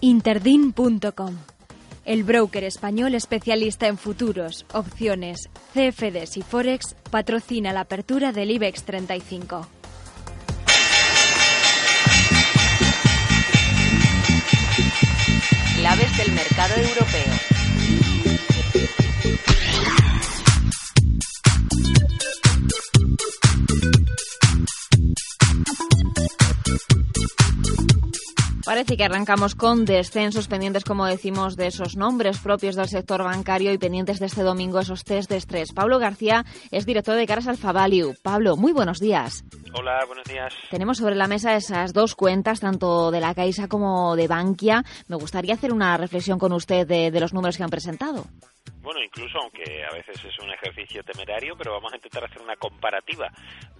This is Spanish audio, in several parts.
Interdin.com el broker español especialista en futuros, opciones, CFDs y Forex patrocina la apertura del IBEX 35. Parece que arrancamos con descensos pendientes, como decimos, de esos nombres propios del sector bancario y pendientes de este domingo esos test de estrés. Pablo García es director de Caras Alfa Value. Pablo, muy buenos días. Hola, buenos días. Tenemos sobre la mesa esas dos cuentas, tanto de la Caixa como de Bankia. Me gustaría hacer una reflexión con usted de, de los números que han presentado. Bueno, incluso aunque a veces es un ejercicio temerario, pero vamos a intentar hacer una comparativa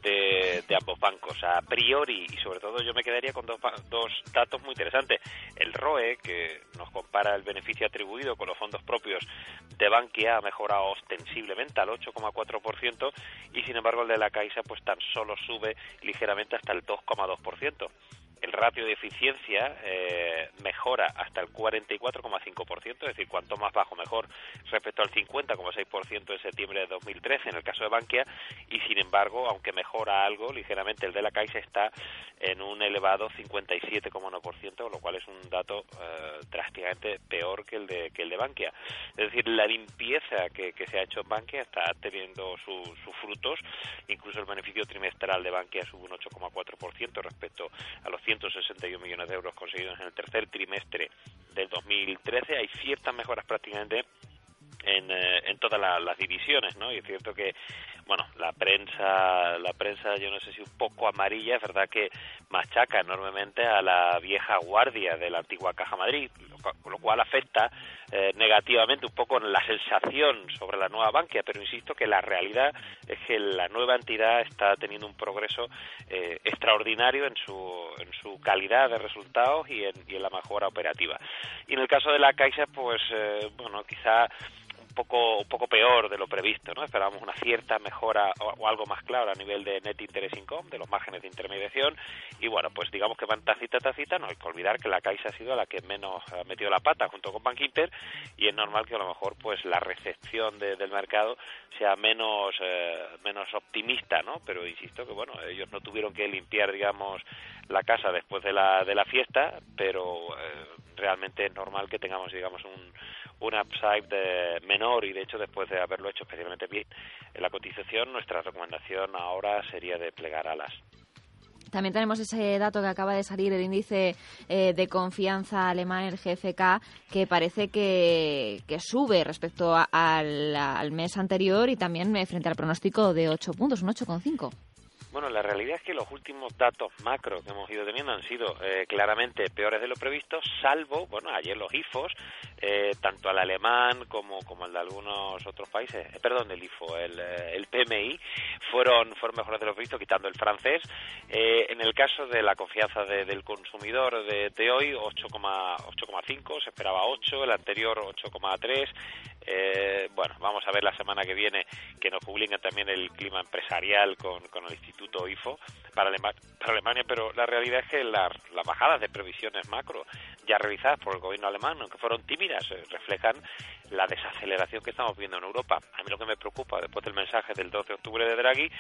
de, ambos bancos a priori y sobre todo yo me quedaría con dos, dos datos muy interesantes. El ROE, que nos compara el beneficio atribuido con los fondos propios de Bankia, ha mejorado ostensiblemente al 8,4% y sin embargo el de la Caixa pues tan solo sube ligeramente hasta el 2,2% el ratio de eficiencia eh, mejora hasta el 44,5%, es decir, cuanto más bajo mejor respecto al 50,6% en septiembre de 2013 en el caso de Bankia y sin embargo, aunque mejora algo ligeramente el de la Caixa está en un elevado 57,1%, lo cual es un dato eh, drásticamente peor que el de que el de Bankia. Es decir, la limpieza que, se ha hecho en Bankia está teniendo sus frutos, incluso el beneficio trimestral de Bankia sube un 8,4% respecto a los 161 millones de euros conseguidos en el tercer trimestre del 2013. Hay ciertas mejoras prácticamente en, eh, en todas las divisiones, ¿no? Y es cierto que, bueno, la prensa, la prensa, yo no sé si un poco amarilla, es verdad que machaca enormemente a la vieja guardia de la antigua Caja Madrid, lo, cual afecta eh, negativamente un poco la sensación sobre la nueva Bankia, pero insisto que la realidad es que la nueva entidad está teniendo un progreso eh, extraordinario en su, en su calidad de resultados y en, y en la mejora operativa. Y en el caso de la Caixa, pues, bueno, quizá poco un poco peor de lo previsto, ¿no? Esperábamos una cierta mejora o, algo más claro a nivel de net interest income, de los márgenes de intermediación y bueno, pues digamos que van tacita tacita, no hay que olvidar que la Caixa ha sido la que menos ha metido la pata junto con Bank Inter y es normal que a lo mejor pues la recepción del mercado sea menos eh, menos optimista, ¿no? Pero insisto que bueno, ellos no tuvieron que limpiar digamos la casa después de la de la fiesta, pero eh, realmente es normal que tengamos digamos un un upside de menor y de hecho después de haberlo hecho especialmente bien en la cotización, nuestra recomendación ahora sería de plegar alas. También tenemos ese dato que acaba de salir, el índice eh, de confianza alemán, el GFK, que parece que, sube respecto al, al, mes anterior y también eh, frente al pronóstico de 8 puntos, un 8,5. Bueno, la realidad es que los últimos datos macro que hemos ido teniendo han sido eh, claramente peores de lo previsto, salvo, bueno, ayer los IFOs, eh, tanto el alemán como, como el de algunos otros países, eh, perdón, el IFO, el, el, PMI, fueron, fueron mejores de lo previsto, quitando el francés. en el caso de la confianza del consumidor de, de hoy, 8,5, se esperaba 8, el anterior 8,3. Eh, bueno, vamos a ver la semana que viene que nos publiquen también el clima empresarial con, con el Instituto IFO para, para Alemania, pero la realidad es que las bajadas de previsiones macro ya realizadas por el gobierno alemán, aunque fueron tímidas, eh, reflejan la desaceleración que estamos viendo en Europa. A mí lo que me preocupa después del mensaje del 12 de octubre de Draghi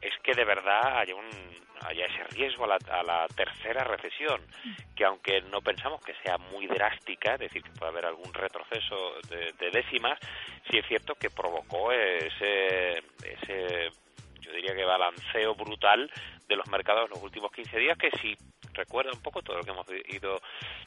es que de verdad haya, un, haya ese riesgo a la, a la tercera recesión, que aunque no pensamos que sea muy drástica, es decir, que puede haber algún retroceso de, de décimas, sí es cierto que provocó ese, ese yo diría que balanceo brutal de los mercados en los últimos 15 días que si recuerda un poco todo lo que hemos ido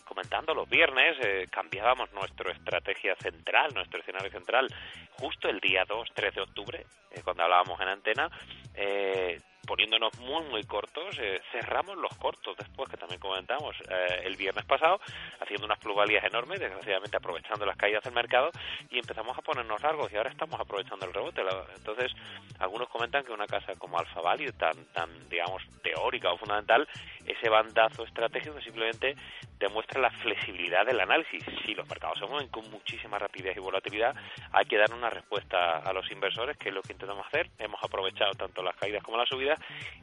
comentando. Los viernes, eh, cambiábamos nuestra estrategia central, nuestro escenario central, justo el día 2, 3 de octubre, eh, cuando hablábamos en antena, eh, poniéndonos muy, muy cortos, eh, cerramos los cortos después, que también comentamos eh, el viernes pasado, haciendo unas plusvalías enormes, desgraciadamente aprovechando las caídas del mercado, y empezamos a ponernos largos, y ahora estamos aprovechando el rebote. Entonces, algunos comentan que una casa como Alfa Value, tan, tan digamos, teórica o fundamental, ese bandazo estratégico simplemente demuestra la flexibilidad del análisis. Si los mercados se mueven con muchísima rapidez y volatilidad, hay que dar una respuesta a los inversores, que es lo que intentamos hacer. Hemos aprovechado tanto las caídas como las subidas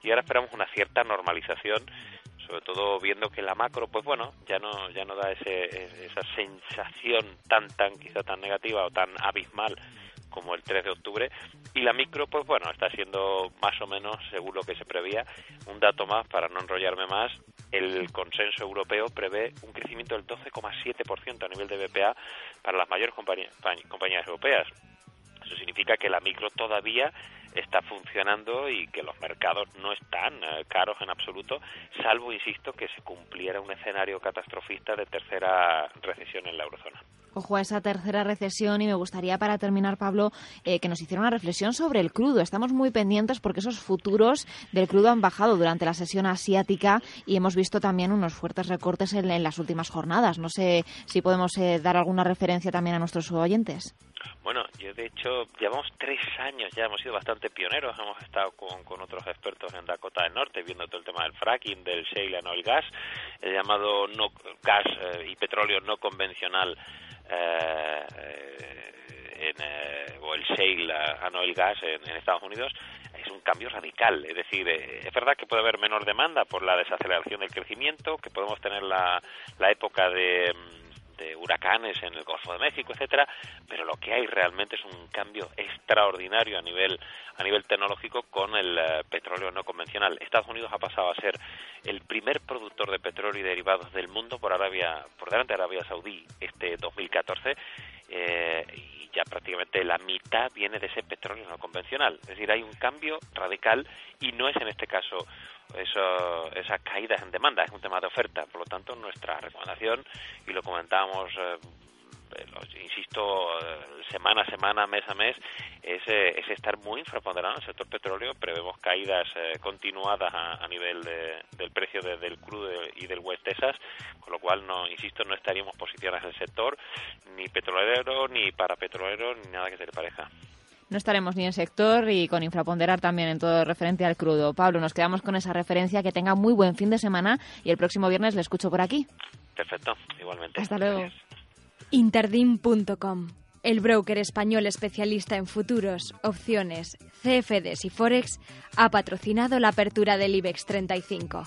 y ahora esperamos una cierta normalización sobre todo viendo que la macro pues bueno ya no ya no da ese, esa sensación tan tan quizá tan negativa o tan abismal como el 3 de octubre. Y la micro pues bueno está siendo más o menos según lo que se prevía un dato más para no enrollarme más. El consenso europeo prevé un crecimiento del 12,7% a nivel de BPA para las mayores compañías europeas. Eso significa que la micro todavía está funcionando y que los mercados no están eh, caros en absoluto, salvo, insisto, que se cumpliera un escenario catastrofista de tercera recesión en la eurozona. Ojo a esa tercera recesión y me gustaría para terminar, Pablo, eh, que nos hiciera una reflexión sobre el crudo. Estamos muy pendientes porque esos futuros del crudo han bajado durante la sesión asiática y hemos visto también unos fuertes recortes en, las últimas jornadas. No sé si podemos eh, dar alguna referencia también a nuestros oyentes. Bueno, yo de hecho llevamos tres años, ya hemos sido bastante pioneros, hemos estado con, con otros expertos en Dakota del Norte viendo todo el tema del fracking, del shale and oil gas, el llamado no gas eh, y petróleo no convencional eh, en, eh, o el shale and oil gas en, en, Estados Unidos es un cambio radical. Es decir, eh, es verdad que puede haber menor demanda por la desaceleración del crecimiento, que podemos tener la, la época de de huracanes en el Golfo de México, etcétera, pero lo que hay realmente es un cambio extraordinario a nivel a nivel tecnológico con el eh, petróleo no convencional. Estados Unidos ha pasado a ser el primer productor de petróleo y derivados del mundo por Arabia por delante de Arabia Saudí este 2014 eh, y ya prácticamente la mitad viene de ese petróleo no convencional. Es decir, hay un cambio radical y no es en este caso eso, esas caídas en demanda, es un tema de oferta. Por lo tanto, nuestra recomendación, y lo comentábamos, eh, insisto, eh, semana a semana, mes a mes, es, eh, es estar muy infraponderado en el sector petróleo. Prevemos caídas continuadas a, nivel del precio del crudo y del West Texas, con lo cual, no insisto, no estaríamos posicionados en el sector, ni petrolero, ni para petrolero, ni nada que se le pareja no estaremos ni en sector y con infraponderar también en todo referente al crudo. Pablo, nos quedamos con esa referencia. Que tenga muy buen fin de semana y el próximo viernes le escucho por aquí. Perfecto, igualmente. Hasta luego. Interdim.com, el broker español especialista en futuros, opciones, CFDs y Forex, ha patrocinado la apertura del IBEX 35.